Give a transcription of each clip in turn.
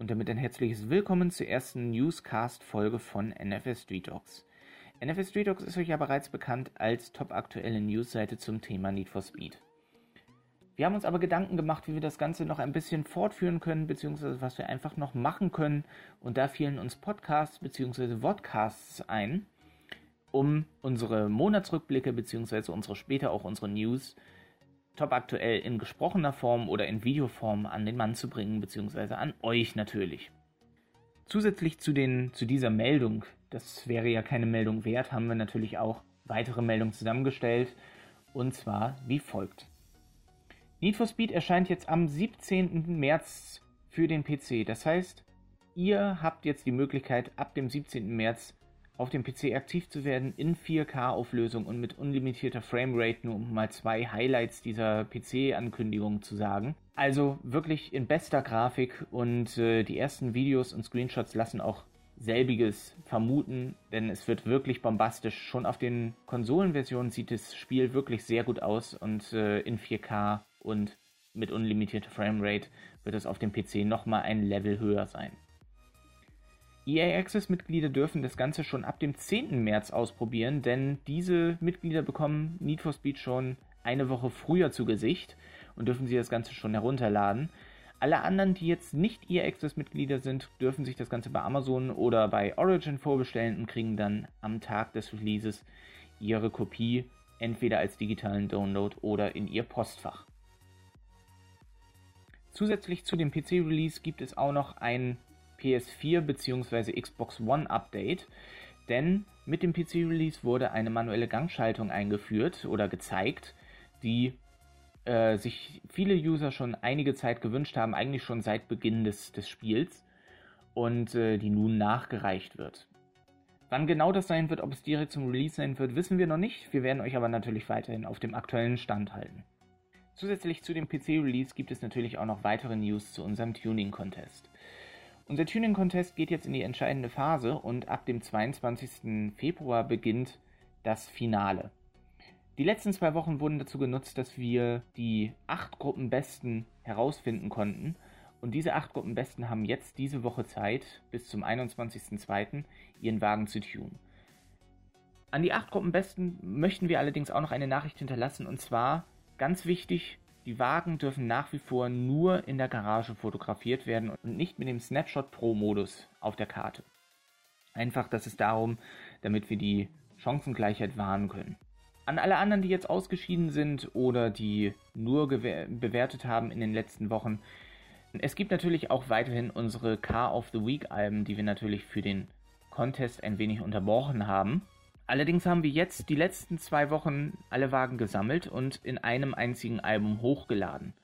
und damit ein herzliches Willkommen zur ersten Newscast-Folge von NFS Street Dogs. NFS Street Dogs ist euch ja bereits bekannt als topaktuelle Newsseite zum Thema Need for Speed. Wir haben uns aber Gedanken gemacht, wie wir das Ganze noch ein bisschen fortführen können, beziehungsweise was wir einfach noch machen können. Und da fielen uns Podcasts beziehungsweise Vodcasts ein, um unsere Monatsrückblicke beziehungsweise unsere später auch unsere News top aktuell in gesprochener Form oder in Videoform an den Mann zu bringen, beziehungsweise an euch natürlich. Zusätzlich zu, den, zu dieser Meldung, das wäre ja keine Meldung wert, haben wir natürlich auch weitere Meldungen zusammengestellt. Und zwar wie folgt. Need for Speed erscheint jetzt am 17. März für den PC. Das heißt, ihr habt jetzt die Möglichkeit, ab dem 17. März auf dem PC aktiv zu werden in 4K-Auflösung und mit unlimitierter Framerate, nur um mal zwei Highlights dieser PC-Ankündigung zu sagen. Also wirklich in bester Grafik und äh, die ersten Videos und Screenshots lassen auch selbiges vermuten, denn es wird wirklich bombastisch. Schon auf den Konsolenversionen sieht das Spiel wirklich sehr gut aus und äh, in 4K und mit unlimitierter Framerate wird es auf dem PC nochmal ein Level höher sein. EA Access-Mitglieder dürfen das Ganze schon ab dem 10. März ausprobieren, denn diese Mitglieder bekommen Need for Speed schon eine Woche früher zu Gesicht und dürfen sie das Ganze schon herunterladen. Alle anderen, die jetzt nicht EA Access-Mitglieder sind, dürfen sich das Ganze bei Amazon oder bei Origin vorbestellen und kriegen dann am Tag des Releases ihre Kopie entweder als digitalen Download oder in ihr Postfach. Zusätzlich zu dem PC-Release gibt es auch noch ein PS4 bzw. Xbox One Update, denn mit dem PC-Release wurde eine manuelle Gangschaltung eingeführt oder gezeigt, die äh, sich viele User schon einige Zeit gewünscht haben, eigentlich schon seit Beginn des, des Spiels und äh, die nun nachgereicht wird. Wann genau das sein wird, ob es direkt zum Release sein wird, wissen wir noch nicht. Wir werden euch aber natürlich weiterhin auf dem aktuellen Stand halten. Zusätzlich zu dem PC-Release gibt es natürlich auch noch weitere News zu unserem Tuning-Contest. Unser Tuning-Contest geht jetzt in die entscheidende Phase und ab dem 22. Februar beginnt das Finale. Die letzten zwei Wochen wurden dazu genutzt, dass wir die acht Gruppenbesten herausfinden konnten. Und diese acht Gruppenbesten haben jetzt diese Woche Zeit, bis zum 21.02. ihren Wagen zu tunen. An die acht Gruppenbesten möchten wir allerdings auch noch eine Nachricht hinterlassen. Und zwar, ganz wichtig, die Wagen dürfen nach wie vor nur in der Garage fotografiert werden und nicht mit dem Snapshot Pro Modus auf der Karte. Einfach, das ist darum, damit wir die Chancengleichheit wahren können. An alle anderen, die jetzt ausgeschieden sind oder die nur bewertet haben in den letzten Wochen, es gibt natürlich auch weiterhin unsere Car of the Week Alben, die wir natürlich für den Contest ein wenig unterbrochen haben. Allerdings haben wir jetzt die letzten zwei Wochen alle Wagen gesammelt und in einem einzigen Album hochgeladen.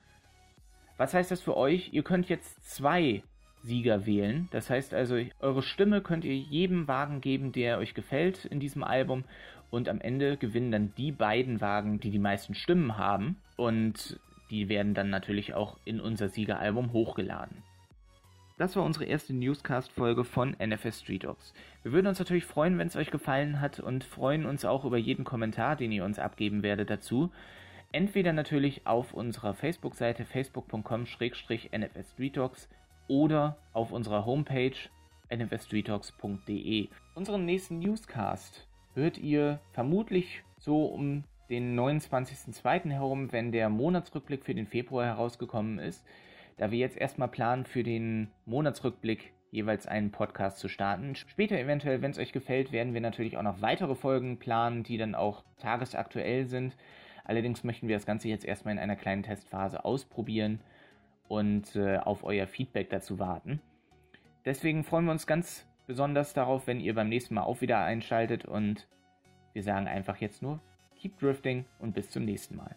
Was heißt das für euch? Ihr könnt jetzt zwei Sieger wählen. Das heißt also, eure Stimme könnt ihr jedem Wagen geben, der euch gefällt in diesem Album. Und am Ende gewinnen dann die beiden Wagen, die die meisten Stimmen haben. Und die werden dann natürlich auch in unser Siegeralbum hochgeladen. Das war unsere erste Newscast-Folge von NFS Street Dogs. Wir würden uns natürlich freuen, wenn es euch gefallen hat und freuen uns auch über jeden Kommentar, den ihr uns abgeben werdet dazu. Entweder natürlich auf unserer Facebook-Seite facebook.com-nfs Street Dogs oder auf unserer Homepage nfsstreetdogs.de. Unseren nächsten Newscast hört ihr vermutlich so um den 29.02. herum, wenn der Monatsrückblick für den Februar herausgekommen ist da wir jetzt erstmal planen, für den Monatsrückblick jeweils einen Podcast zu starten. Später eventuell, wenn es euch gefällt, werden wir natürlich auch noch weitere Folgen planen, die dann auch tagesaktuell sind. Allerdings möchten wir das Ganze jetzt erstmal in einer kleinen Testphase ausprobieren und äh, auf euer Feedback dazu warten. Deswegen freuen wir uns ganz besonders darauf, wenn ihr beim nächsten Mal auch wieder einschaltet und wir sagen einfach jetzt nur, keep drifting und bis zum nächsten Mal.